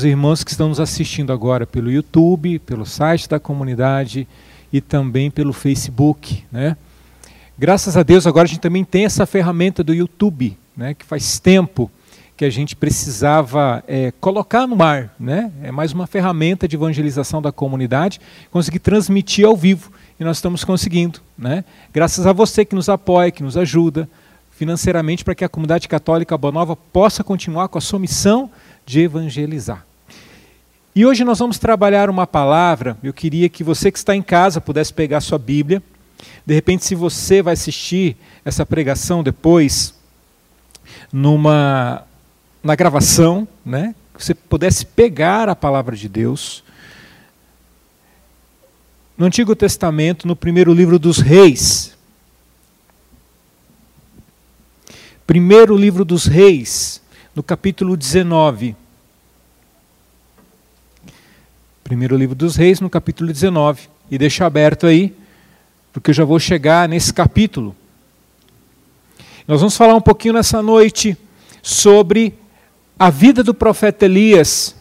os irmãos que estão nos assistindo agora pelo YouTube, pelo site da comunidade e também pelo Facebook. Né? Graças a Deus, agora a gente também tem essa ferramenta do YouTube, né, que faz tempo que a gente precisava é, colocar no ar. Né? É mais uma ferramenta de evangelização da comunidade, conseguir transmitir ao vivo. E nós estamos conseguindo. Né? Graças a você que nos apoia, que nos ajuda financeiramente para que a comunidade católica Boa Nova possa continuar com a sua missão de evangelizar. E hoje nós vamos trabalhar uma palavra. Eu queria que você que está em casa pudesse pegar sua Bíblia. De repente, se você vai assistir essa pregação depois, numa na gravação, né? Você pudesse pegar a palavra de Deus. No Antigo Testamento, no primeiro livro dos Reis. Primeiro livro dos Reis, no capítulo 19. Primeiro livro dos Reis, no capítulo 19. E deixa aberto aí, porque eu já vou chegar nesse capítulo. Nós vamos falar um pouquinho nessa noite sobre a vida do profeta Elias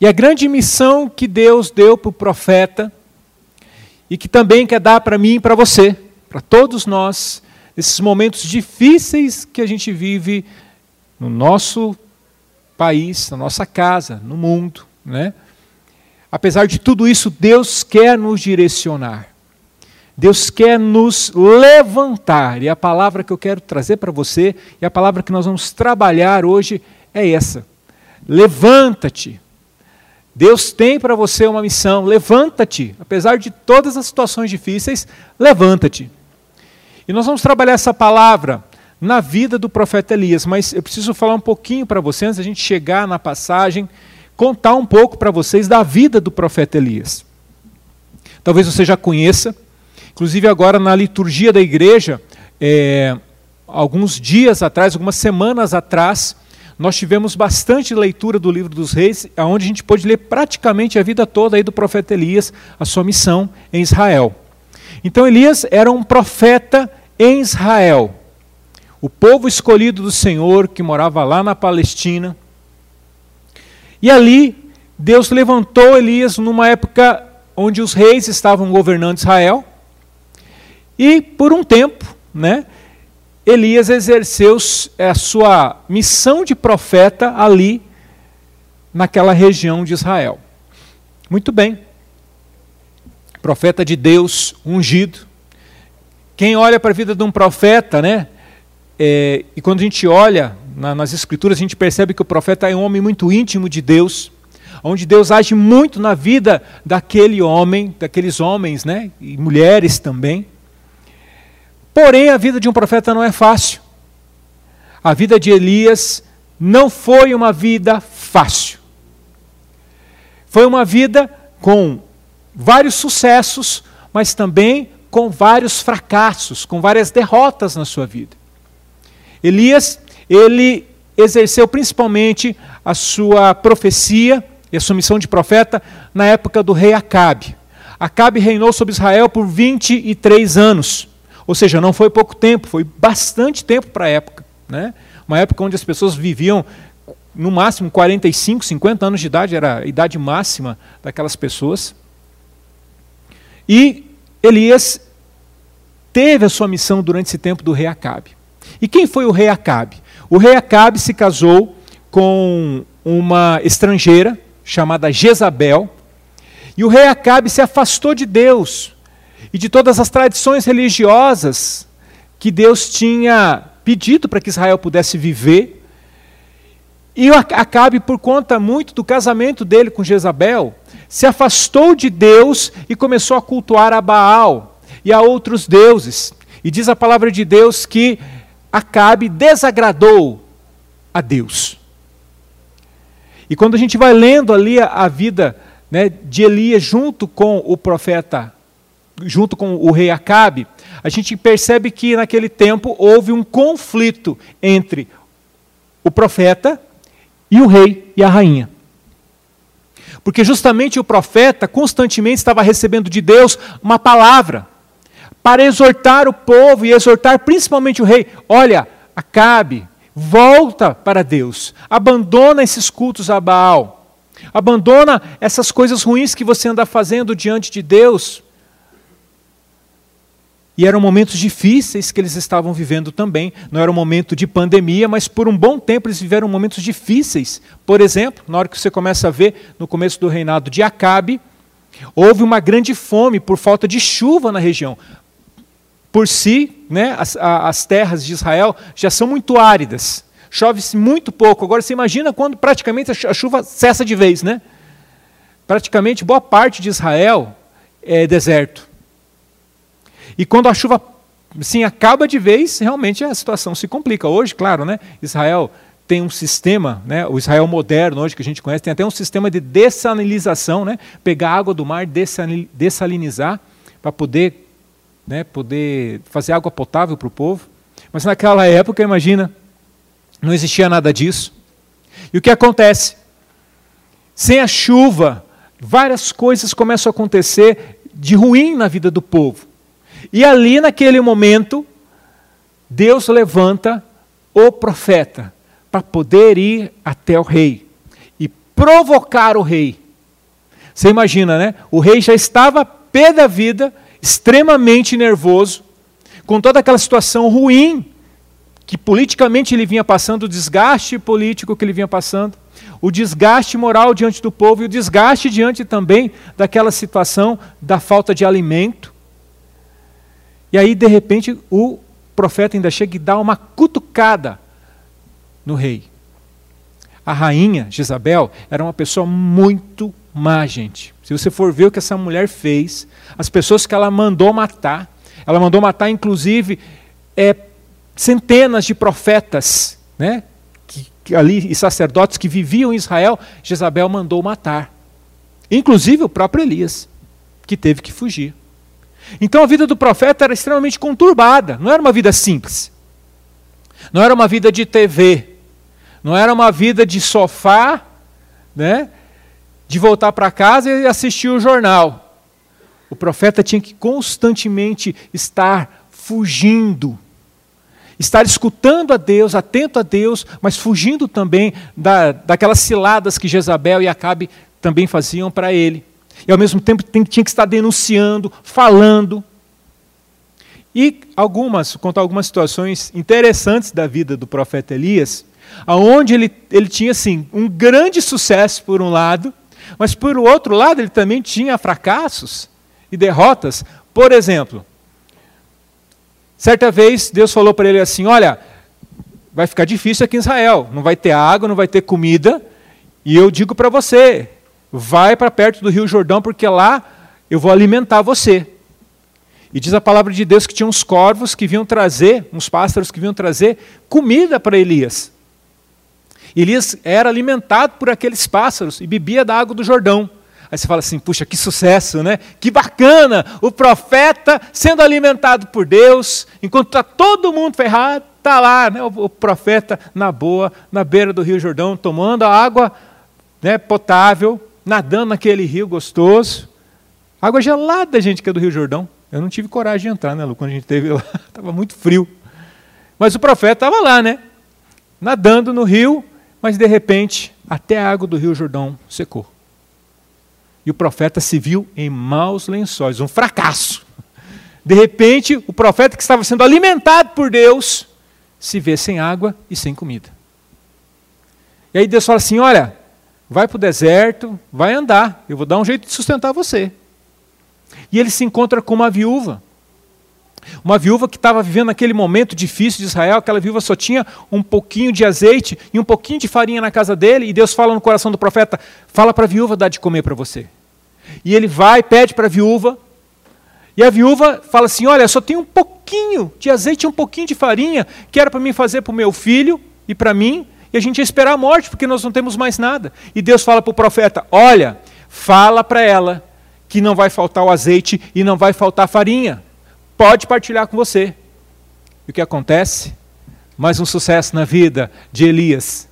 e a grande missão que Deus deu para o profeta e que também quer dar para mim e para você, para todos nós, nesses momentos difíceis que a gente vive no nosso país, na nossa casa, no mundo, né? Apesar de tudo isso, Deus quer nos direcionar. Deus quer nos levantar, e a palavra que eu quero trazer para você, e a palavra que nós vamos trabalhar hoje é essa: levanta-te. Deus tem para você uma missão, levanta-te. Apesar de todas as situações difíceis, levanta-te. E nós vamos trabalhar essa palavra na vida do profeta Elias, mas eu preciso falar um pouquinho para você, antes da gente chegar na passagem, contar um pouco para vocês da vida do profeta Elias. Talvez você já conheça, Inclusive, agora na liturgia da igreja, é, alguns dias atrás, algumas semanas atrás, nós tivemos bastante leitura do livro dos reis, onde a gente pôde ler praticamente a vida toda aí do profeta Elias, a sua missão em Israel. Então Elias era um profeta em Israel, o povo escolhido do Senhor que morava lá na Palestina. E ali Deus levantou Elias numa época onde os reis estavam governando Israel. E por um tempo, né, Elias exerceu a sua missão de profeta ali naquela região de Israel. Muito bem. Profeta de Deus, ungido. Quem olha para a vida de um profeta, né? É, e quando a gente olha na, nas escrituras, a gente percebe que o profeta é um homem muito íntimo de Deus, onde Deus age muito na vida daquele homem, daqueles homens, né? E mulheres também. Porém, a vida de um profeta não é fácil. A vida de Elias não foi uma vida fácil. Foi uma vida com vários sucessos, mas também com vários fracassos, com várias derrotas na sua vida. Elias, ele exerceu principalmente a sua profecia e a sua missão de profeta na época do rei Acabe. Acabe reinou sobre Israel por 23 anos. Ou seja, não foi pouco tempo, foi bastante tempo para a época. Né? Uma época onde as pessoas viviam no máximo 45, 50 anos de idade, era a idade máxima daquelas pessoas. E Elias teve a sua missão durante esse tempo do rei Acabe. E quem foi o rei Acabe? O rei Acabe se casou com uma estrangeira chamada Jezabel, e o rei Acabe se afastou de Deus e de todas as tradições religiosas que Deus tinha pedido para que Israel pudesse viver. E Acabe, por conta muito do casamento dele com Jezabel, se afastou de Deus e começou a cultuar a Baal e a outros deuses. E diz a palavra de Deus que Acabe desagradou a Deus. E quando a gente vai lendo ali a, a vida né, de Elias junto com o profeta junto com o rei Acabe, a gente percebe que naquele tempo houve um conflito entre o profeta e o rei e a rainha. Porque justamente o profeta constantemente estava recebendo de Deus uma palavra para exortar o povo e exortar principalmente o rei: olha, Acabe, volta para Deus, abandona esses cultos a Baal, abandona essas coisas ruins que você anda fazendo diante de Deus. E eram momentos difíceis que eles estavam vivendo também. Não era um momento de pandemia, mas por um bom tempo eles viveram momentos difíceis. Por exemplo, na hora que você começa a ver no começo do reinado de Acabe, houve uma grande fome por falta de chuva na região por si, né, as, as terras de Israel já são muito áridas. Chove-se muito pouco. Agora você imagina quando praticamente a chuva cessa de vez, né? Praticamente boa parte de Israel é deserto. E quando a chuva sim acaba de vez, realmente a situação se complica. Hoje, claro, né, Israel tem um sistema, né, o Israel moderno hoje que a gente conhece, tem até um sistema de dessalinização, né, pegar água do mar, dessalinizar para poder né, poder fazer água potável para o povo. Mas naquela época, imagina, não existia nada disso. E o que acontece? Sem a chuva, várias coisas começam a acontecer de ruim na vida do povo. E ali, naquele momento, Deus levanta o profeta para poder ir até o rei e provocar o rei. Você imagina, né? O rei já estava pé da vida extremamente nervoso, com toda aquela situação ruim que politicamente ele vinha passando, o desgaste político que ele vinha passando, o desgaste moral diante do povo e o desgaste diante também daquela situação da falta de alimento. E aí, de repente, o profeta ainda chega e dá uma cutucada no rei. A rainha Jezabel era uma pessoa muito má, gente. Se você for ver o que essa mulher fez, as pessoas que ela mandou matar, ela mandou matar, inclusive, é, centenas de profetas, né? Que, que ali, e sacerdotes que viviam em Israel, Jezabel mandou matar. Inclusive o próprio Elias, que teve que fugir. Então a vida do profeta era extremamente conturbada, não era uma vida simples. Não era uma vida de TV, não era uma vida de sofá, né? De voltar para casa e assistir o jornal. O profeta tinha que constantemente estar fugindo, estar escutando a Deus, atento a Deus, mas fugindo também da, daquelas ciladas que Jezabel e Acabe também faziam para ele. E ao mesmo tempo tinha que estar denunciando, falando. E algumas, contar algumas situações interessantes da vida do profeta Elias, aonde ele, ele tinha assim, um grande sucesso por um lado, mas por outro lado, ele também tinha fracassos e derrotas. Por exemplo, certa vez Deus falou para ele assim: Olha, vai ficar difícil aqui em Israel, não vai ter água, não vai ter comida, e eu digo para você: vai para perto do Rio Jordão, porque lá eu vou alimentar você. E diz a palavra de Deus que tinha uns corvos que vinham trazer, uns pássaros que vinham trazer comida para Elias. Elias era alimentado por aqueles pássaros e bebia da água do Jordão. Aí você fala assim: puxa, que sucesso, né? Que bacana! O profeta sendo alimentado por Deus, enquanto está todo mundo ferrado, está lá, né? O, profeta na boa, na beira do Rio Jordão, tomando a água né, potável, nadando naquele rio gostoso. Água gelada, gente, que é do Rio Jordão. Eu não tive coragem de entrar, né, Lu? Quando a gente esteve lá, estava muito frio. Mas o profeta estava lá, né? Nadando no rio, mas de repente, até a água do rio Jordão secou. E o profeta se viu em maus lençóis, um fracasso. De repente, o profeta que estava sendo alimentado por Deus se vê sem água e sem comida. E aí Deus fala assim: Olha, vai para o deserto, vai andar, eu vou dar um jeito de sustentar você. E ele se encontra com uma viúva uma viúva que estava vivendo naquele momento difícil de Israel, aquela viúva só tinha um pouquinho de azeite e um pouquinho de farinha na casa dele, e Deus fala no coração do profeta: fala para a viúva dar de comer para você. E ele vai, pede para a viúva, e a viúva fala assim: Olha, só tem um pouquinho de azeite e um pouquinho de farinha, que era para mim fazer para o meu filho e para mim, e a gente ia esperar a morte, porque nós não temos mais nada. E Deus fala para o profeta: Olha, fala para ela que não vai faltar o azeite e não vai faltar farinha pode partilhar com você. E o que acontece? Mais um sucesso na vida de Elias.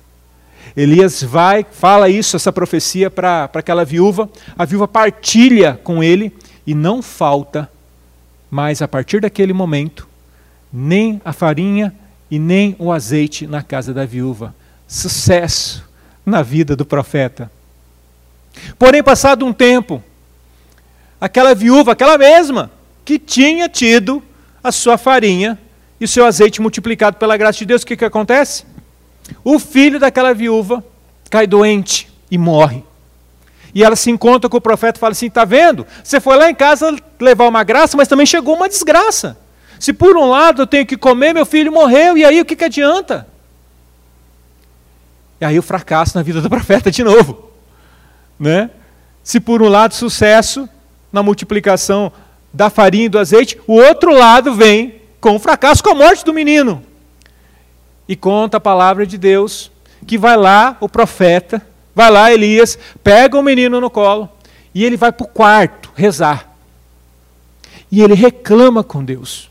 Elias vai, fala isso, essa profecia para aquela viúva. A viúva partilha com ele e não falta mais a partir daquele momento nem a farinha e nem o azeite na casa da viúva. Sucesso na vida do profeta. Porém, passado um tempo, aquela viúva, aquela mesma, que tinha tido a sua farinha e o seu azeite multiplicado pela graça de Deus, o que, que acontece? O filho daquela viúva cai doente e morre. E ela se encontra com o profeta e fala assim: está vendo? Você foi lá em casa levar uma graça, mas também chegou uma desgraça. Se por um lado eu tenho que comer, meu filho morreu, e aí o que, que adianta? E aí o fracasso na vida do profeta de novo. Né? Se por um lado sucesso na multiplicação da farinha e do azeite, o outro lado vem com o fracasso, com a morte do menino. E conta a palavra de Deus que vai lá o profeta, vai lá Elias, pega o menino no colo e ele vai para o quarto rezar. E ele reclama com Deus.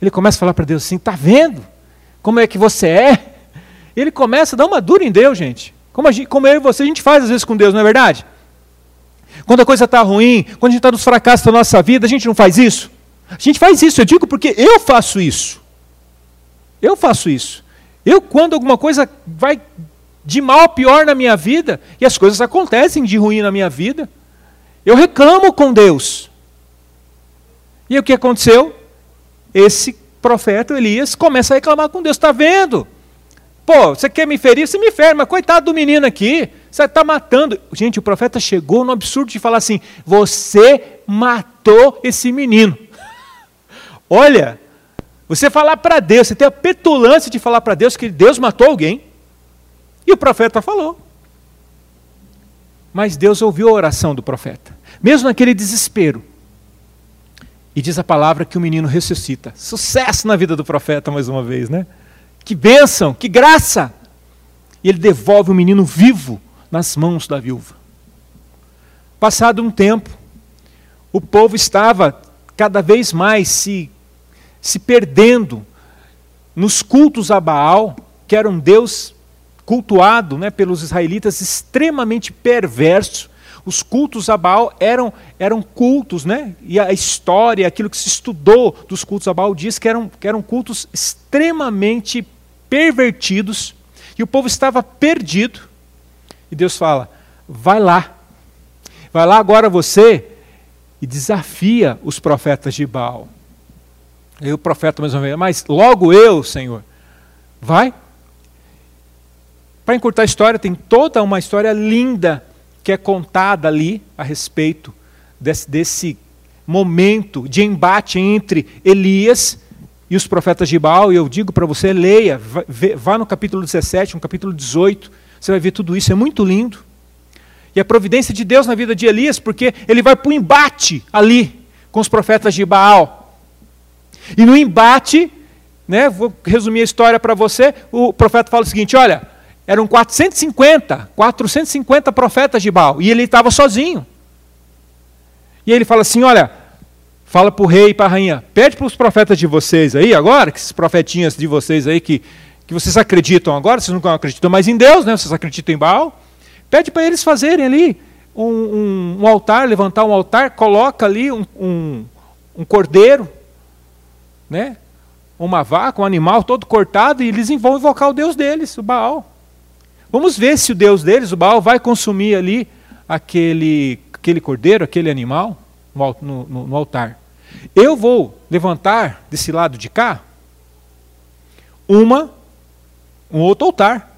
Ele começa a falar para Deus assim: está vendo como é que você é? Ele começa a dar uma dura em Deus, gente. Como, gente, como eu e você, a gente faz às vezes com Deus, não é verdade? Quando a coisa está ruim, quando a gente está nos fracassos da nossa vida, a gente não faz isso? A gente faz isso, eu digo porque eu faço isso. Eu faço isso. Eu, quando alguma coisa vai de mal a pior na minha vida, e as coisas acontecem de ruim na minha vida, eu reclamo com Deus. E o que aconteceu? Esse profeta Elias começa a reclamar com Deus. Está vendo? Pô, você quer me ferir? Você me fere, mas coitado do menino aqui, você está matando. Gente, o profeta chegou no absurdo de falar assim: você matou esse menino. Olha, você falar para Deus, você tem a petulância de falar para Deus que Deus matou alguém. E o profeta falou. Mas Deus ouviu a oração do profeta, mesmo naquele desespero. E diz a palavra que o menino ressuscita. Sucesso na vida do profeta, mais uma vez, né? Que bênção, que graça! E ele devolve o menino vivo nas mãos da viúva. Passado um tempo, o povo estava cada vez mais se se perdendo nos cultos a Baal, que era um Deus cultuado né, pelos israelitas extremamente perverso. Os cultos a Baal eram, eram cultos, né? e a história, aquilo que se estudou dos cultos a Baal diz que eram, que eram cultos extremamente pervertidos, e o povo estava perdido. E Deus fala: vai lá, vai lá agora você e desafia os profetas de Baal. E o profeta mais uma vez, mas logo eu, Senhor, vai. Para encurtar a história, tem toda uma história linda que é contada ali a respeito desse, desse momento de embate entre Elias e os profetas de Baal. E eu digo para você, leia, vá no capítulo 17, no capítulo 18, você vai ver tudo isso, é muito lindo. E a providência de Deus na vida de Elias, porque ele vai para o embate ali com os profetas de Baal. E no embate, né, vou resumir a história para você, o profeta fala o seguinte: olha, eram 450, 450 profetas de Baal, e ele estava sozinho. E ele fala assim: olha, fala para o rei e para a rainha, pede para os profetas de vocês aí agora, que esses profetinhas de vocês aí que, que vocês acreditam agora, vocês não acreditam mais em Deus, né, vocês acreditam em Baal, pede para eles fazerem ali um, um, um, altar, levantar um altar, coloca ali um, um, um cordeiro, né? Uma vaca, um animal todo cortado, e eles vão invocar o Deus deles, o Baal. Vamos ver se o Deus deles, o Baal, vai consumir ali aquele, aquele cordeiro, aquele animal no, no, no altar. Eu vou levantar desse lado de cá uma, um outro altar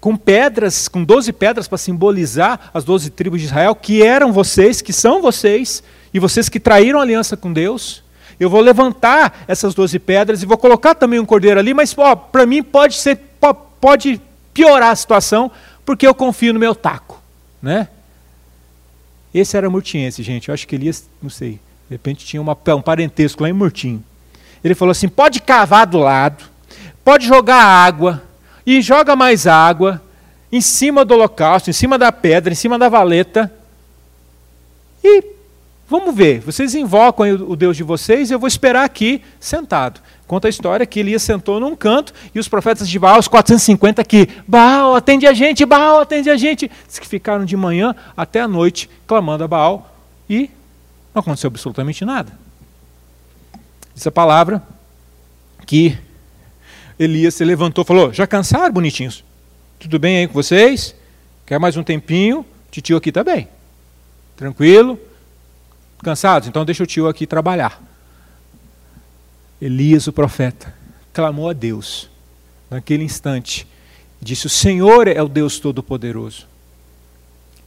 com pedras, com 12 pedras para simbolizar as 12 tribos de Israel, que eram vocês, que são vocês, e vocês que traíram aliança com Deus, eu vou levantar essas doze pedras e vou colocar também um cordeiro ali, mas para mim pode ser pode piorar a situação, porque eu confio no meu taco, né? Esse era Murtiense, gente. Eu acho que Elias, não sei, de repente tinha uma, um parentesco lá em Murtinho. Ele falou assim: pode cavar do lado, pode jogar água, e joga mais água em cima do holocausto, em cima da pedra, em cima da valeta, e Vamos ver, vocês invocam o Deus de vocês e eu vou esperar aqui sentado. Conta a história que Elias sentou num canto e os profetas de Baal, os 450 aqui, Baal, atende a gente, Baal, atende a gente. Diz que ficaram de manhã até a noite clamando a Baal e não aconteceu absolutamente nada. Diz a palavra que Elias se levantou e falou: Já cansaram, bonitinhos? Tudo bem aí com vocês? Quer mais um tempinho? Titio aqui está bem. Tranquilo? Cansados? Então deixa o tio aqui trabalhar. Elias, o profeta, clamou a Deus naquele instante. Disse: O Senhor é o Deus Todo-Poderoso.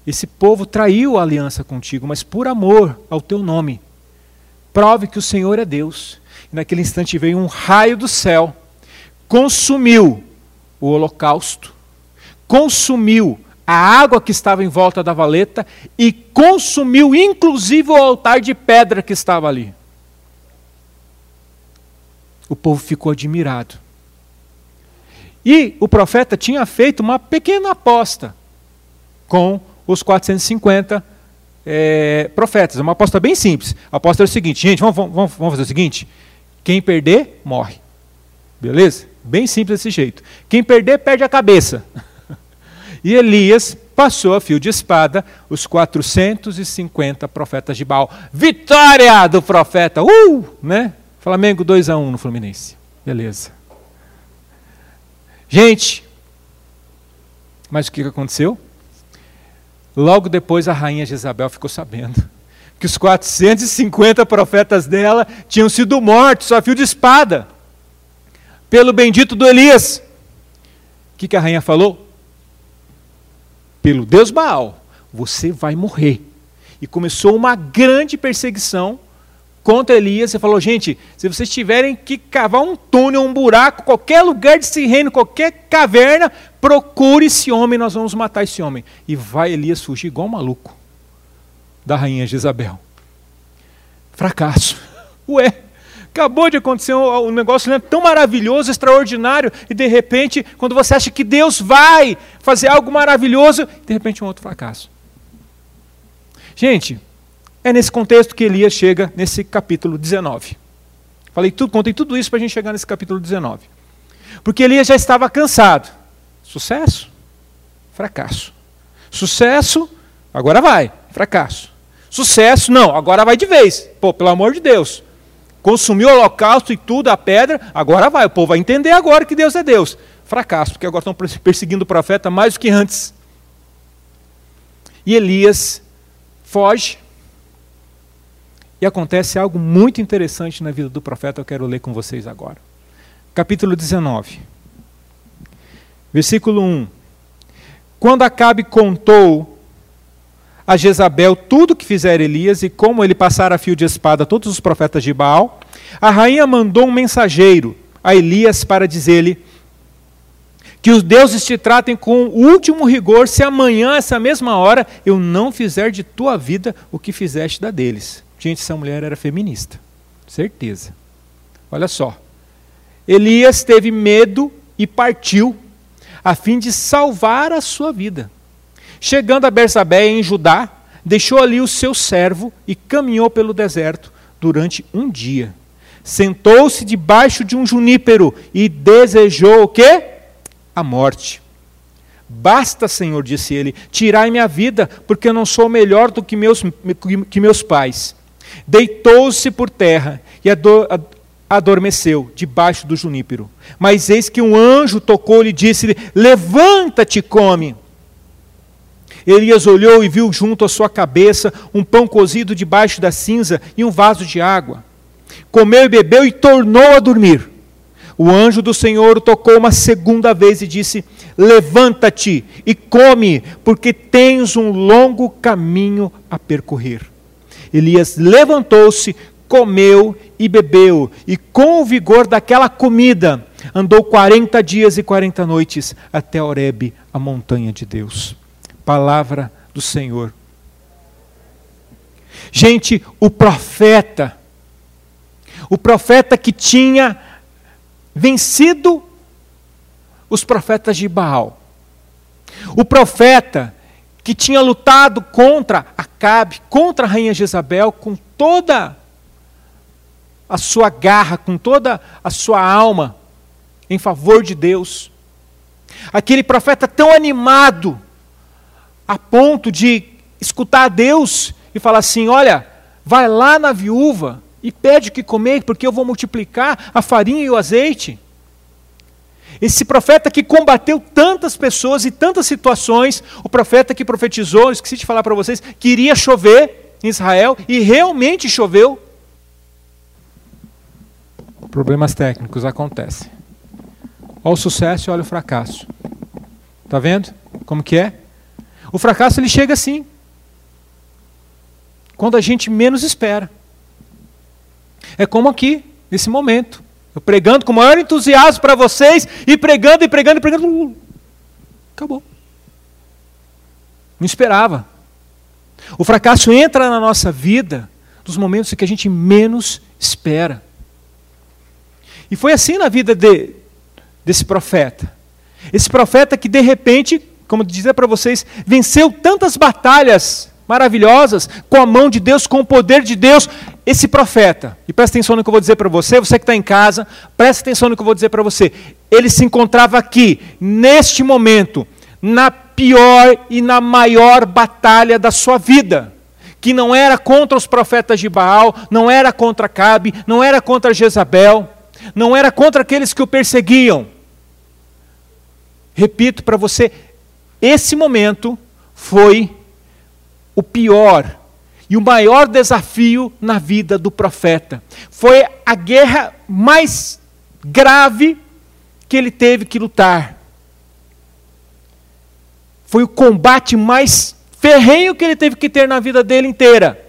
Esse povo traiu a aliança contigo, mas por amor ao teu nome. Prove que o Senhor é Deus. E naquele instante veio um raio do céu, consumiu o holocausto, consumiu a água que estava em volta da valeta e consumiu inclusive o altar de pedra que estava ali. O povo ficou admirado. E o profeta tinha feito uma pequena aposta com os 450 é, profetas. Uma aposta bem simples. A aposta era o seguinte: gente, vamos, vamos, vamos fazer o seguinte: quem perder, morre. Beleza? Bem simples desse jeito. Quem perder, perde a cabeça. E Elias passou a fio de espada os 450 profetas de Baal. Vitória do profeta! Uh! Né? Flamengo 2 a 1 no Fluminense. Beleza. Gente, mas o que aconteceu? Logo depois a rainha Jezabel ficou sabendo que os 450 profetas dela tinham sido mortos a fio de espada pelo bendito do Elias. O que, que a rainha falou? Pelo Deus Baal, você vai morrer. E começou uma grande perseguição contra Elias e falou: gente, se vocês tiverem que cavar um túnel, um buraco, qualquer lugar desse reino, qualquer caverna, procure esse homem, nós vamos matar esse homem. E vai Elias fugir igual um maluco da rainha Jezabel. Fracasso. Ué, acabou de acontecer um, um negócio né, tão maravilhoso, extraordinário, e de repente, quando você acha que Deus vai fazer algo maravilhoso, de repente um outro fracasso. Gente, é nesse contexto que Elias chega nesse capítulo 19. Falei tudo, contei tudo isso para a gente chegar nesse capítulo 19. Porque Elias já estava cansado. Sucesso? Fracasso. Sucesso? Agora vai. Fracasso. Sucesso? Não, agora vai de vez. Pô, pelo amor de Deus. Consumiu o holocausto e tudo, a pedra, agora vai. O povo vai entender agora que Deus é Deus. Fracasso, porque agora estão perseguindo o profeta mais do que antes. E Elias foge, e acontece algo muito interessante na vida do profeta, eu quero ler com vocês agora. Capítulo 19. Versículo 1. Quando Acabe contou a Jezabel tudo que fizera Elias e como ele passara a fio de espada todos os profetas de Baal, a rainha mandou um mensageiro a Elias para dizer-lhe que os deuses te tratem com o último rigor se amanhã, essa mesma hora, eu não fizer de tua vida o que fizeste da deles. Gente, essa mulher era feminista. Certeza. Olha só. Elias teve medo e partiu, a fim de salvar a sua vida. Chegando a Bersabé, em Judá, deixou ali o seu servo e caminhou pelo deserto durante um dia. Sentou-se debaixo de um junípero e desejou o quê? A morte. Basta, Senhor, disse ele, tirai minha vida, porque eu não sou melhor do que meus, que meus pais. Deitou-se por terra e adormeceu debaixo do junípero. Mas eis que um anjo tocou-lhe e disse-lhe: Levanta-te come. Elias olhou e viu junto à sua cabeça um pão cozido debaixo da cinza e um vaso de água. Comeu e bebeu e tornou a dormir. O anjo do Senhor o tocou uma segunda vez e disse: Levanta-te e come, porque tens um longo caminho a percorrer. Elias levantou-se, comeu e bebeu, e com o vigor daquela comida, andou 40 dias e 40 noites até Horebe, a montanha de Deus. Palavra do Senhor. Gente, o profeta, o profeta que tinha vencido os profetas de Baal, o profeta que tinha lutado contra Acabe, contra a rainha Jezabel, com toda a sua garra, com toda a sua alma, em favor de Deus. Aquele profeta tão animado, a ponto de escutar a Deus e falar assim: Olha, vai lá na viúva e pede o que comer, porque eu vou multiplicar a farinha e o azeite. Esse profeta que combateu tantas pessoas e tantas situações, o profeta que profetizou, esqueci de falar para vocês, que iria chover em Israel e realmente choveu. Problemas técnicos acontecem. Olha o sucesso e olha o fracasso. Está vendo como que é? O fracasso ele chega assim. Quando a gente menos espera. É como aqui, nesse momento. Eu pregando com o maior entusiasmo para vocês, e pregando, e pregando, e pregando. Acabou. Não esperava. O fracasso entra na nossa vida nos momentos em que a gente menos espera. E foi assim na vida de, desse profeta. Esse profeta que de repente, como dizer para vocês, venceu tantas batalhas maravilhosas com a mão de Deus, com o poder de Deus. Esse profeta, e presta atenção no que eu vou dizer para você, você que está em casa, presta atenção no que eu vou dizer para você. Ele se encontrava aqui, neste momento, na pior e na maior batalha da sua vida. Que não era contra os profetas de Baal, não era contra Cabe, não era contra Jezabel, não era contra aqueles que o perseguiam. Repito para você, esse momento foi o pior e o maior desafio na vida do profeta. Foi a guerra mais grave que ele teve que lutar. Foi o combate mais ferrenho que ele teve que ter na vida dele inteira.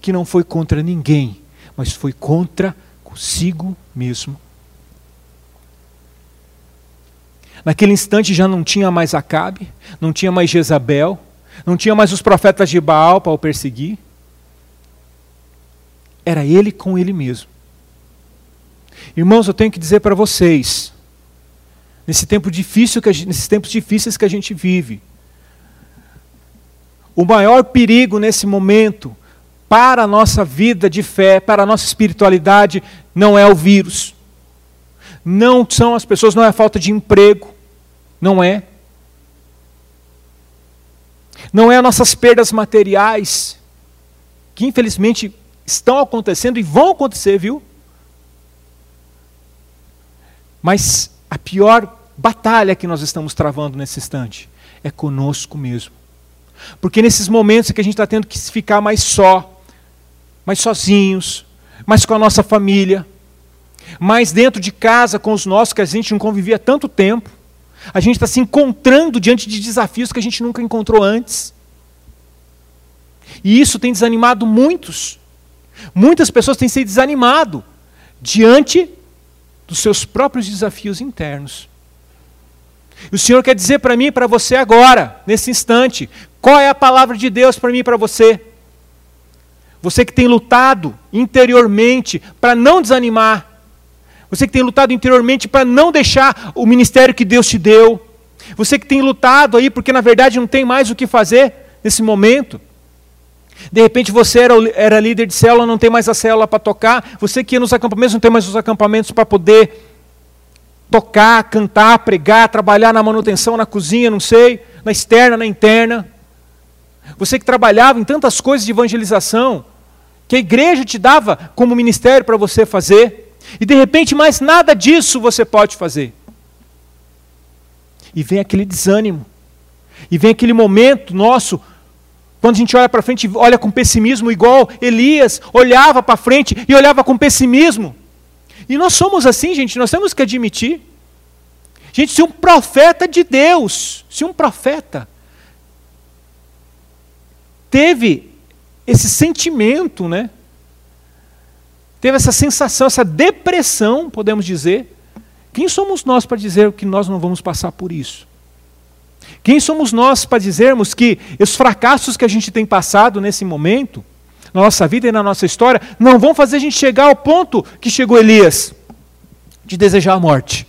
Que não foi contra ninguém, mas foi contra consigo mesmo. Naquele instante já não tinha mais Acabe, não tinha mais Jezabel, não tinha mais os profetas de Baal para o perseguir. Era ele com ele mesmo. Irmãos, eu tenho que dizer para vocês, nesse tempo difícil que gente, nesses tempos difíceis que a gente vive, o maior perigo nesse momento para a nossa vida de fé, para a nossa espiritualidade, não é o vírus. Não são as pessoas, não é a falta de emprego. Não é. Não é as nossas perdas materiais, que infelizmente estão acontecendo e vão acontecer, viu? Mas a pior batalha que nós estamos travando nesse instante é conosco mesmo. Porque nesses momentos que a gente está tendo que ficar mais só, mais sozinhos, mais com a nossa família, mais dentro de casa com os nossos que a gente não convivia tanto tempo, a gente está se encontrando diante de desafios que a gente nunca encontrou antes. E isso tem desanimado muitos. Muitas pessoas têm se desanimado diante dos seus próprios desafios internos. E o Senhor quer dizer para mim e para você agora, nesse instante, qual é a palavra de Deus para mim e para você? Você que tem lutado interiormente para não desanimar, você que tem lutado interiormente para não deixar o ministério que Deus te deu. Você que tem lutado aí porque na verdade não tem mais o que fazer nesse momento. De repente você era, era líder de célula, não tem mais a célula para tocar. Você que ia nos acampamentos, não tem mais os acampamentos para poder tocar, cantar, pregar, trabalhar na manutenção, na cozinha, não sei, na externa, na interna. Você que trabalhava em tantas coisas de evangelização, que a igreja te dava como ministério para você fazer. E de repente, mais nada disso você pode fazer. E vem aquele desânimo. E vem aquele momento nosso, quando a gente olha para frente, olha com pessimismo, igual Elias olhava para frente e olhava com pessimismo. E nós somos assim, gente, nós temos que admitir. Gente, se um profeta de Deus, se um profeta teve esse sentimento, né? Teve essa sensação, essa depressão, podemos dizer. Quem somos nós para dizer que nós não vamos passar por isso? Quem somos nós para dizermos que os fracassos que a gente tem passado nesse momento, na nossa vida e na nossa história, não vão fazer a gente chegar ao ponto que chegou Elias, de desejar a morte?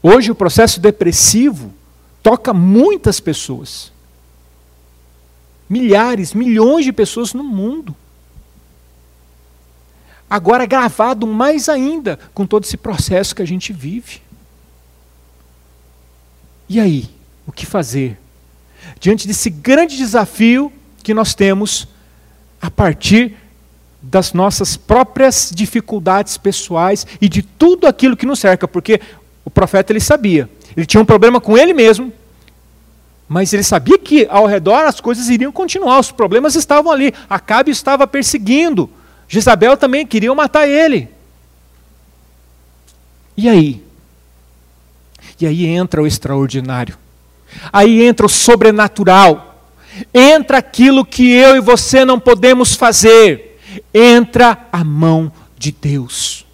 Hoje o processo depressivo toca muitas pessoas milhares, milhões de pessoas no mundo. Agora gravado mais ainda com todo esse processo que a gente vive. E aí, o que fazer? Diante desse grande desafio que nós temos a partir das nossas próprias dificuldades pessoais e de tudo aquilo que nos cerca, porque o profeta ele sabia, ele tinha um problema com ele mesmo, mas ele sabia que ao redor as coisas iriam continuar, os problemas estavam ali. Acabe estava perseguindo, Jezabel também queria matar ele. E aí? E aí entra o extraordinário. Aí entra o sobrenatural. Entra aquilo que eu e você não podemos fazer. Entra a mão de Deus.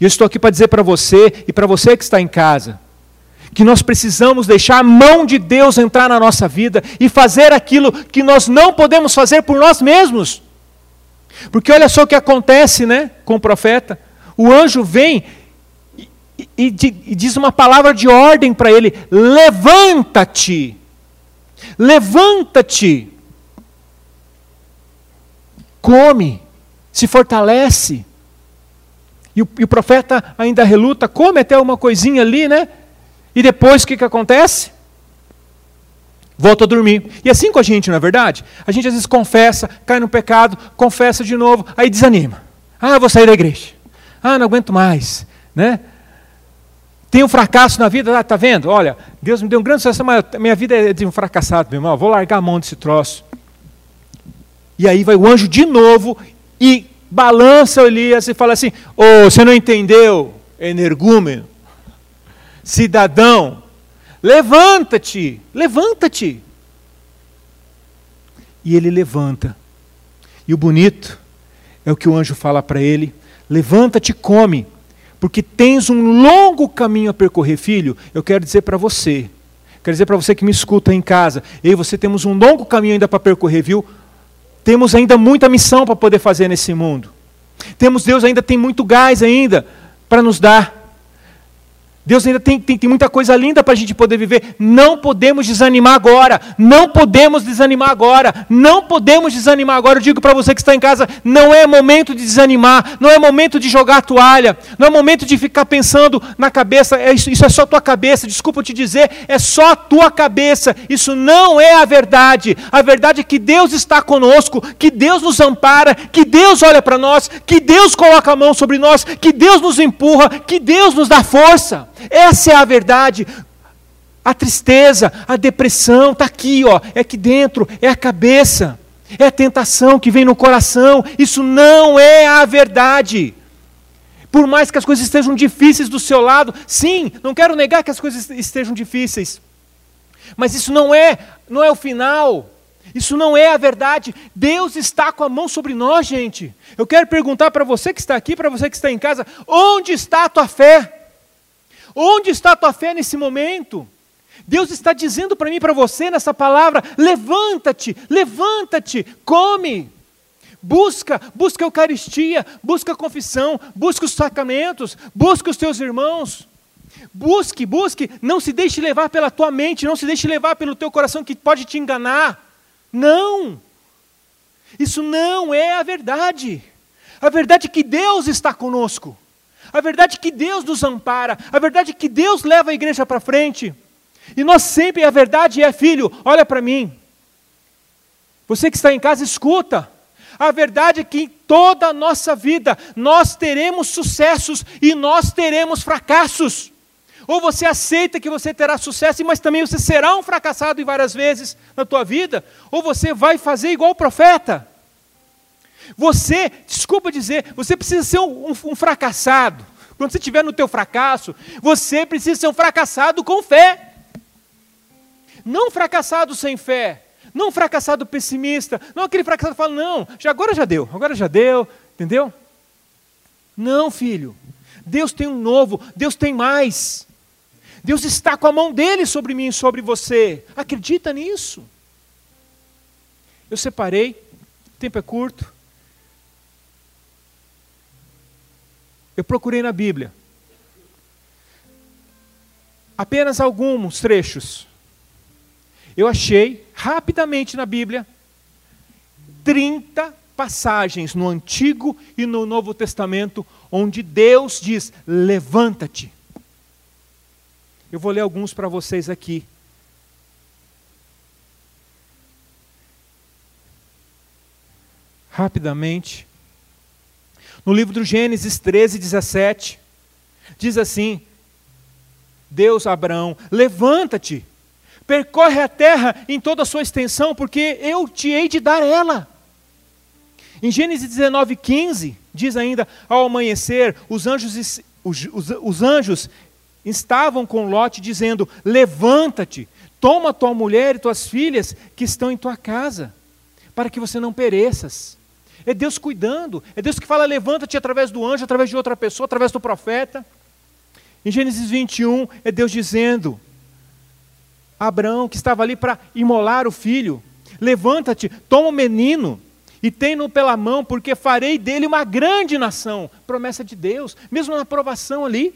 E eu estou aqui para dizer para você e para você que está em casa que nós precisamos deixar a mão de Deus entrar na nossa vida e fazer aquilo que nós não podemos fazer por nós mesmos. Porque olha só o que acontece né, com o profeta. O anjo vem e, e, e diz uma palavra de ordem para ele: levanta-te, levanta-te, come, se fortalece. E o, e o profeta ainda reluta, come até uma coisinha ali, né? E depois o que, que acontece? Volta a dormir. E assim com a gente, não é verdade? A gente às vezes confessa, cai no pecado, confessa de novo, aí desanima. Ah, vou sair da igreja. Ah, não aguento mais. Né? Tem um fracasso na vida, ah, tá vendo? Olha, Deus me deu um grande sucesso, mas minha vida é de um fracassado, meu irmão. Vou largar a mão desse troço. E aí vai o anjo de novo e balança Elias e fala assim: Ô, oh, você não entendeu, energúmeno? Cidadão, levanta-te, levanta-te. E ele levanta. E o bonito é o que o anjo fala para ele: levanta-te, come, porque tens um longo caminho a percorrer, filho. Eu quero dizer para você, quero dizer para você que me escuta em casa, eu e você temos um longo caminho ainda para percorrer, viu? Temos ainda muita missão para poder fazer nesse mundo. Temos Deus ainda tem muito gás ainda para nos dar. Deus ainda tem, tem, tem muita coisa linda para a gente poder viver. Não podemos desanimar agora. Não podemos desanimar agora. Não podemos desanimar agora. Eu digo para você que está em casa: não é momento de desanimar. Não é momento de jogar toalha. Não é momento de ficar pensando na cabeça. É isso, isso é só tua cabeça. Desculpa te dizer, é só tua cabeça. Isso não é a verdade. A verdade é que Deus está conosco, que Deus nos ampara, que Deus olha para nós, que Deus coloca a mão sobre nós, que Deus nos empurra, que Deus nos dá força. Essa é a verdade. A tristeza, a depressão, está aqui, ó, é aqui dentro, é a cabeça, é a tentação que vem no coração. Isso não é a verdade. Por mais que as coisas estejam difíceis do seu lado, sim, não quero negar que as coisas estejam difíceis. Mas isso não é, não é o final. Isso não é a verdade. Deus está com a mão sobre nós, gente. Eu quero perguntar para você que está aqui, para você que está em casa, onde está a tua fé? Onde está a tua fé nesse momento? Deus está dizendo para mim para você nessa palavra: levanta-te, levanta-te, come. Busca, busca a Eucaristia, busca a confissão, busca os sacramentos, busca os teus irmãos. Busque, busque, não se deixe levar pela tua mente, não se deixe levar pelo teu coração que pode te enganar. Não! Isso não é a verdade. A verdade é que Deus está conosco. A verdade é que Deus nos ampara, a verdade é que Deus leva a igreja para frente. E nós sempre, a verdade é, filho, olha para mim. Você que está em casa, escuta. A verdade é que em toda a nossa vida nós teremos sucessos e nós teremos fracassos. Ou você aceita que você terá sucesso, mas também você será um fracassado várias vezes na tua vida, ou você vai fazer igual o profeta. Você, desculpa dizer, você precisa ser um, um, um fracassado. Quando você estiver no teu fracasso, você precisa ser um fracassado com fé. Não fracassado sem fé. Não fracassado pessimista. Não aquele fracassado que fala, não, já, agora já deu, agora já deu. Entendeu? Não, filho. Deus tem um novo, Deus tem mais. Deus está com a mão dele sobre mim e sobre você. Acredita nisso. Eu separei, o tempo é curto. Eu procurei na Bíblia. Apenas alguns trechos. Eu achei rapidamente na Bíblia 30 passagens no Antigo e no Novo Testamento onde Deus diz: levanta-te. Eu vou ler alguns para vocês aqui. rapidamente. No livro do Gênesis 13, 17, diz assim: Deus Abraão, levanta-te, percorre a terra em toda a sua extensão, porque eu te hei de dar ela. Em Gênesis 19, 15, diz ainda: Ao amanhecer, os anjos, os, os, os anjos estavam com Lot, dizendo: Levanta-te, toma tua mulher e tuas filhas que estão em tua casa, para que você não pereças. É Deus cuidando, é Deus que fala: levanta-te através do anjo, através de outra pessoa, através do profeta. Em Gênesis 21, é Deus dizendo: Abraão, que estava ali para imolar o filho, levanta-te, toma o menino e tem-no pela mão, porque farei dele uma grande nação. Promessa de Deus, mesmo na aprovação ali.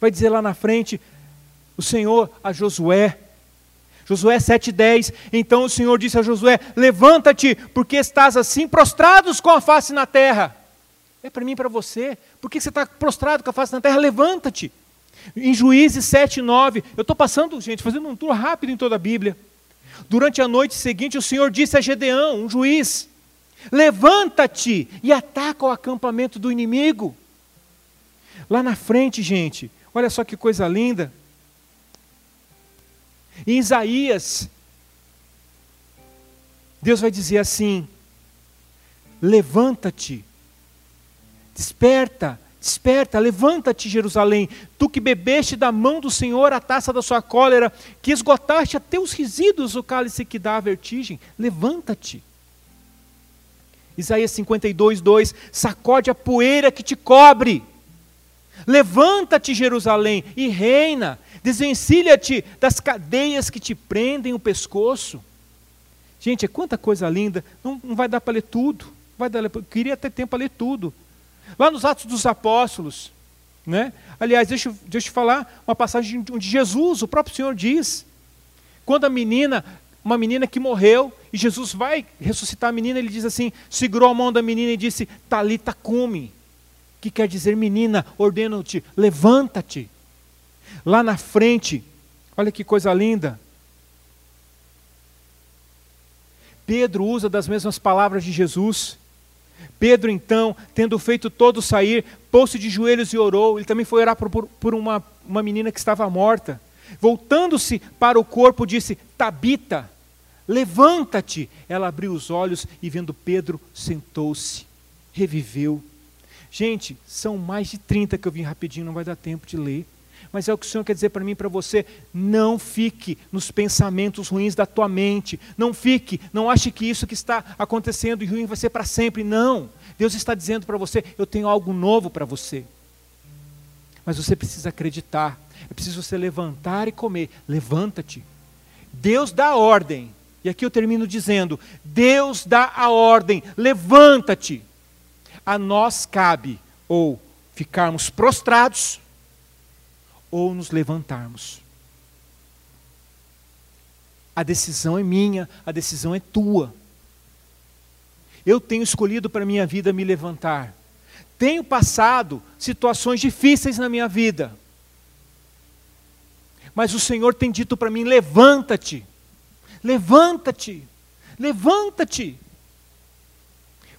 Vai dizer lá na frente, o Senhor a Josué, Josué 7,10. Então o Senhor disse a Josué: Levanta-te, porque estás assim prostrados com a face na terra. É para mim e para você. Por que você está prostrado com a face na terra? Levanta-te. Em Juízes 7, 9. Eu estou passando, gente, fazendo um tour rápido em toda a Bíblia. Durante a noite seguinte, o Senhor disse a Gedeão, um juiz: Levanta-te e ataca o acampamento do inimigo. Lá na frente, gente, olha só que coisa linda. Em Isaías, Deus vai dizer assim: Levanta-te, desperta, desperta, levanta-te, Jerusalém, tu que bebeste da mão do Senhor a taça da sua cólera, que esgotaste até os resíduos o cálice que dá a vertigem, levanta-te. Isaías 52, 2: Sacode a poeira que te cobre, levanta-te, Jerusalém, e reina, Desvencilha-te das cadeias que te prendem o pescoço. Gente, é quanta coisa linda. Não, não vai dar para ler tudo. Vai dar, eu queria ter tempo para ler tudo. Lá nos Atos dos Apóstolos, né? aliás, deixa, deixa eu te falar uma passagem onde Jesus, o próprio Senhor, diz: quando a menina, uma menina que morreu, e Jesus vai ressuscitar a menina, ele diz assim: segurou a mão da menina e disse: Talita cume, que quer dizer, menina, ordeno-te, levanta-te. Lá na frente, olha que coisa linda. Pedro usa das mesmas palavras de Jesus. Pedro, então, tendo feito todos sair, pôs-se de joelhos e orou. Ele também foi orar por, por, por uma, uma menina que estava morta. Voltando-se para o corpo, disse: Tabita, levanta-te. Ela abriu os olhos e, vendo Pedro, sentou-se, reviveu. Gente, são mais de 30 que eu vim rapidinho, não vai dar tempo de ler. Mas é o que o Senhor quer dizer para mim e para você. Não fique nos pensamentos ruins da tua mente. Não fique, não ache que isso que está acontecendo e ruim vai ser para sempre. Não. Deus está dizendo para você: eu tenho algo novo para você. Mas você precisa acreditar. É preciso você levantar e comer. Levanta-te. Deus dá ordem. E aqui eu termino dizendo: Deus dá a ordem. Levanta-te. A nós cabe ou ficarmos prostrados ou nos levantarmos. A decisão é minha, a decisão é tua. Eu tenho escolhido para minha vida me levantar. Tenho passado situações difíceis na minha vida. Mas o Senhor tem dito para mim: levanta-te, levanta-te, levanta-te.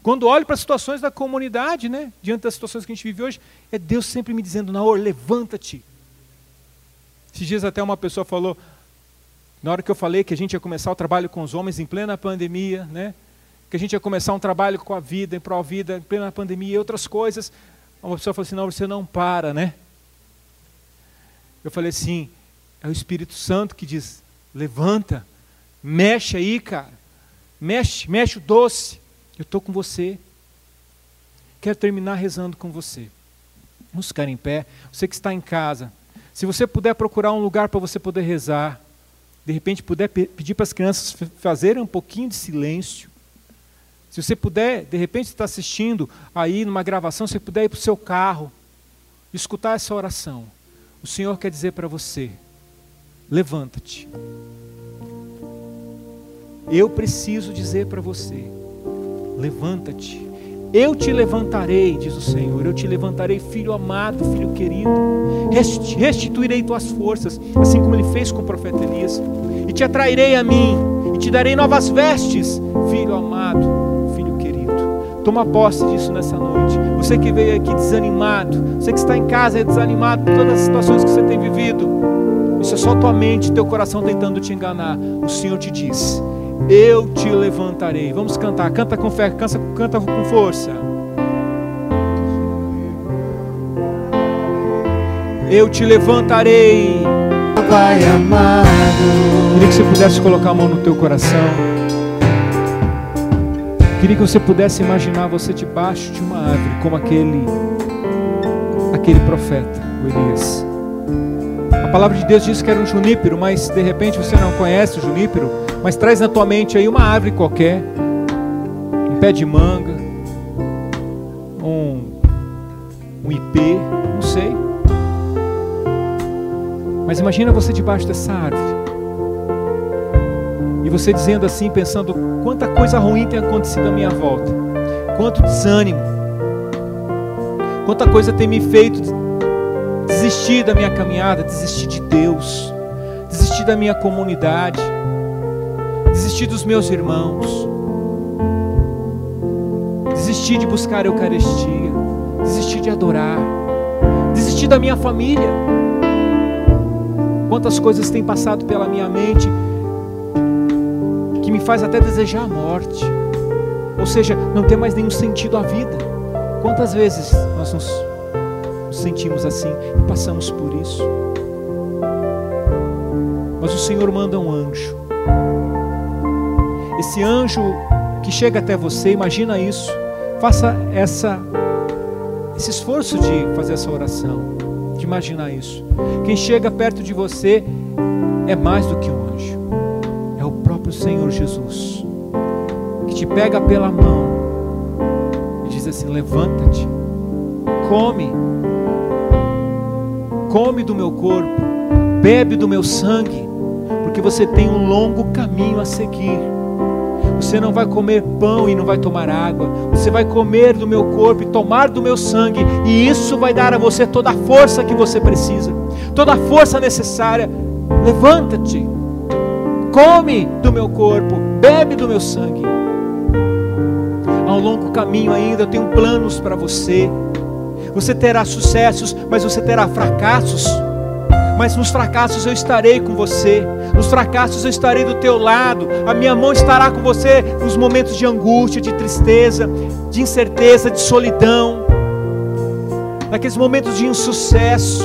Quando olho para as situações da comunidade, né, diante das situações que a gente vive hoje, é Deus sempre me dizendo: Naor, levanta-te. Esses dias até uma pessoa falou, na hora que eu falei que a gente ia começar o trabalho com os homens em plena pandemia, né? que a gente ia começar um trabalho com a vida, em pró-vida, em plena pandemia e outras coisas, uma pessoa falou assim, não, você não para, né? Eu falei assim, é o Espírito Santo que diz, levanta, mexe aí, cara, mexe, mexe o doce, eu estou com você. Quero terminar rezando com você. Vamos ficar em pé. Você que está em casa, se você puder procurar um lugar para você poder rezar, de repente puder pedir para as crianças fazerem um pouquinho de silêncio. Se você puder, de repente está assistindo aí numa gravação, se puder ir para o seu carro, escutar essa oração. O Senhor quer dizer para você: levanta-te. Eu preciso dizer para você: levanta-te. Eu te levantarei, diz o Senhor, eu te levantarei, filho amado, filho querido, restituirei tuas forças, assim como ele fez com o profeta Elias, e te atrairei a mim, e te darei novas vestes, filho amado. Toma posse disso nessa noite. Você que veio aqui desanimado, você que está em casa desanimado por todas as situações que você tem vivido. Isso é só tua mente, teu coração tentando te enganar. O Senhor te diz: Eu te levantarei. Vamos cantar. Canta com fé, canta, canta com força. Eu te levantarei. Pai amado. Queria que você pudesse colocar a mão no teu coração. Queria que você pudesse imaginar você debaixo de uma árvore, como aquele aquele profeta, o Elias. A palavra de Deus diz que era um junípero, mas de repente você não conhece o junípero, mas traz na tua mente aí uma árvore qualquer, um pé de manga, um, um ipê, não sei. Mas imagina você debaixo dessa árvore. E você dizendo assim, pensando quanta coisa ruim tem acontecido à minha volta. Quanto desânimo. Quanta coisa tem me feito desistir da minha caminhada, desistir de Deus, desistir da minha comunidade, desistir dos meus irmãos, desistir de buscar a Eucaristia, desistir de adorar, desistir da minha família. Quantas coisas têm passado pela minha mente que me faz até desejar a morte, ou seja, não ter mais nenhum sentido à vida. Quantas vezes nós nos sentimos assim e passamos por isso? Mas o Senhor manda um anjo. Esse anjo que chega até você, imagina isso. Faça essa esse esforço de fazer essa oração, de imaginar isso. Quem chega perto de você é mais do que um anjo. É o próprio Senhor Jesus que te pega pela mão e diz assim: "Levanta-te. Come. Come do meu corpo, bebe do meu sangue, porque você tem um longo caminho a seguir." Você não vai comer pão e não vai tomar água. Você vai comer do meu corpo e tomar do meu sangue. E isso vai dar a você toda a força que você precisa, toda a força necessária. Levanta-te, come do meu corpo, bebe do meu sangue. Há um longo caminho ainda, eu tenho planos para você. Você terá sucessos, mas você terá fracassos mas nos fracassos eu estarei com você, nos fracassos eu estarei do teu lado, a minha mão estará com você nos momentos de angústia, de tristeza, de incerteza, de solidão, naqueles momentos de insucesso,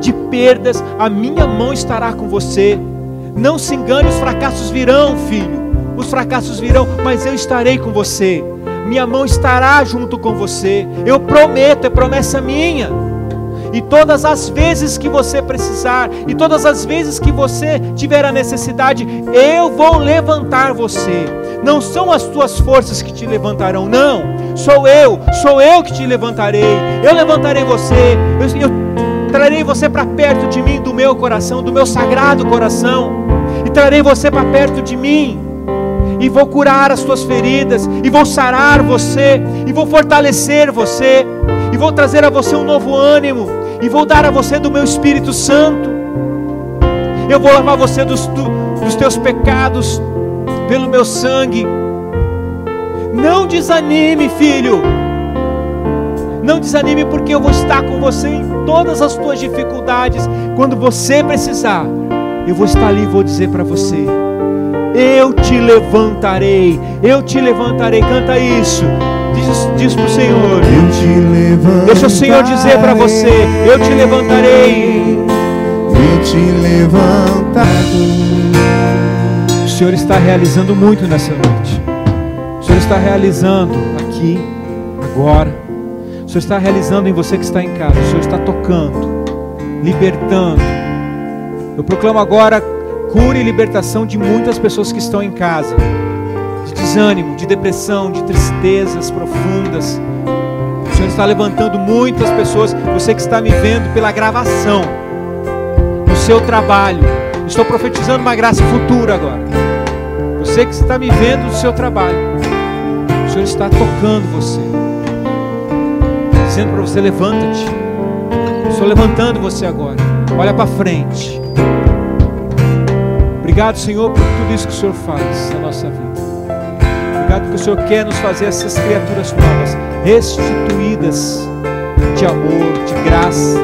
de perdas, a minha mão estará com você. Não se engane, os fracassos virão, filho, os fracassos virão, mas eu estarei com você. Minha mão estará junto com você. Eu prometo, é promessa minha. E todas as vezes que você precisar, e todas as vezes que você tiver a necessidade, eu vou levantar você. Não são as tuas forças que te levantarão, não. Sou eu, sou eu que te levantarei. Eu levantarei você. Eu, eu trarei você para perto de mim, do meu coração, do meu sagrado coração. E trarei você para perto de mim. E vou curar as tuas feridas, e vou sarar você, e vou fortalecer você, e vou trazer a você um novo ânimo, e vou dar a você do meu Espírito Santo. Eu vou lavar você dos, do, dos teus pecados pelo meu sangue. Não desanime, filho. Não desanime, porque eu vou estar com você em todas as tuas dificuldades. Quando você precisar, eu vou estar ali e vou dizer para você: Eu te levantarei, eu te levantarei. Canta isso. Diz, diz para o Senhor. Eu te levantarei. Deixa o Senhor dizer para você: Eu te levantarei. Eu te levantarei. O Senhor está realizando muito nessa noite. O Senhor está realizando aqui, agora. O Senhor está realizando em você que está em casa. O Senhor está tocando, libertando. Eu proclamo agora cura e libertação de muitas pessoas que estão em casa. De desânimo, de depressão, de tristezas profundas. O Senhor está levantando muitas pessoas. Você que está me vendo pela gravação, no seu trabalho. Estou profetizando uma graça futura agora. Você que está me vendo no seu trabalho, o Senhor está tocando você, dizendo para você: levanta-te. Estou levantando você agora. Olha para frente. Obrigado, Senhor, por tudo isso que o Senhor faz na nossa vida. Obrigado porque o Senhor quer nos fazer essas criaturas novas, restituídas de amor, de graça,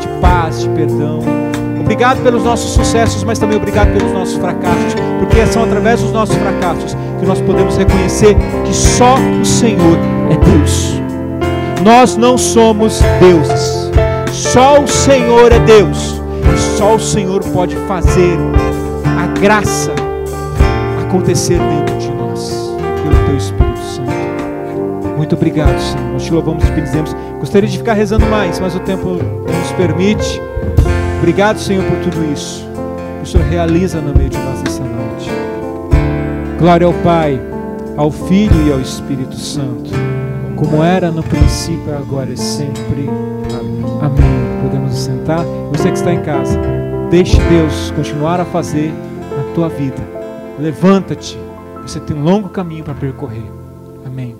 de paz, de perdão. Obrigado pelos nossos sucessos, mas também obrigado pelos nossos fracassos, porque são através dos nossos fracassos que nós podemos reconhecer que só o Senhor é Deus. Nós não somos deuses, só o Senhor é Deus, e só o Senhor pode fazer a graça acontecer dentro Teu Espírito Santo. Muito obrigado, Senhor. Nós te louvamos e bendizemos. Gostaria de ficar rezando mais, mas o tempo não nos permite. Obrigado, Senhor, por tudo isso. O Senhor realiza no meio de nós essa noite. Glória ao Pai, ao Filho e ao Espírito Santo, como era no princípio, agora e sempre. Amém. Podemos sentar. Você que está em casa, deixe Deus continuar a fazer na tua vida. Levanta-te. Você tem um longo caminho para percorrer. Amém.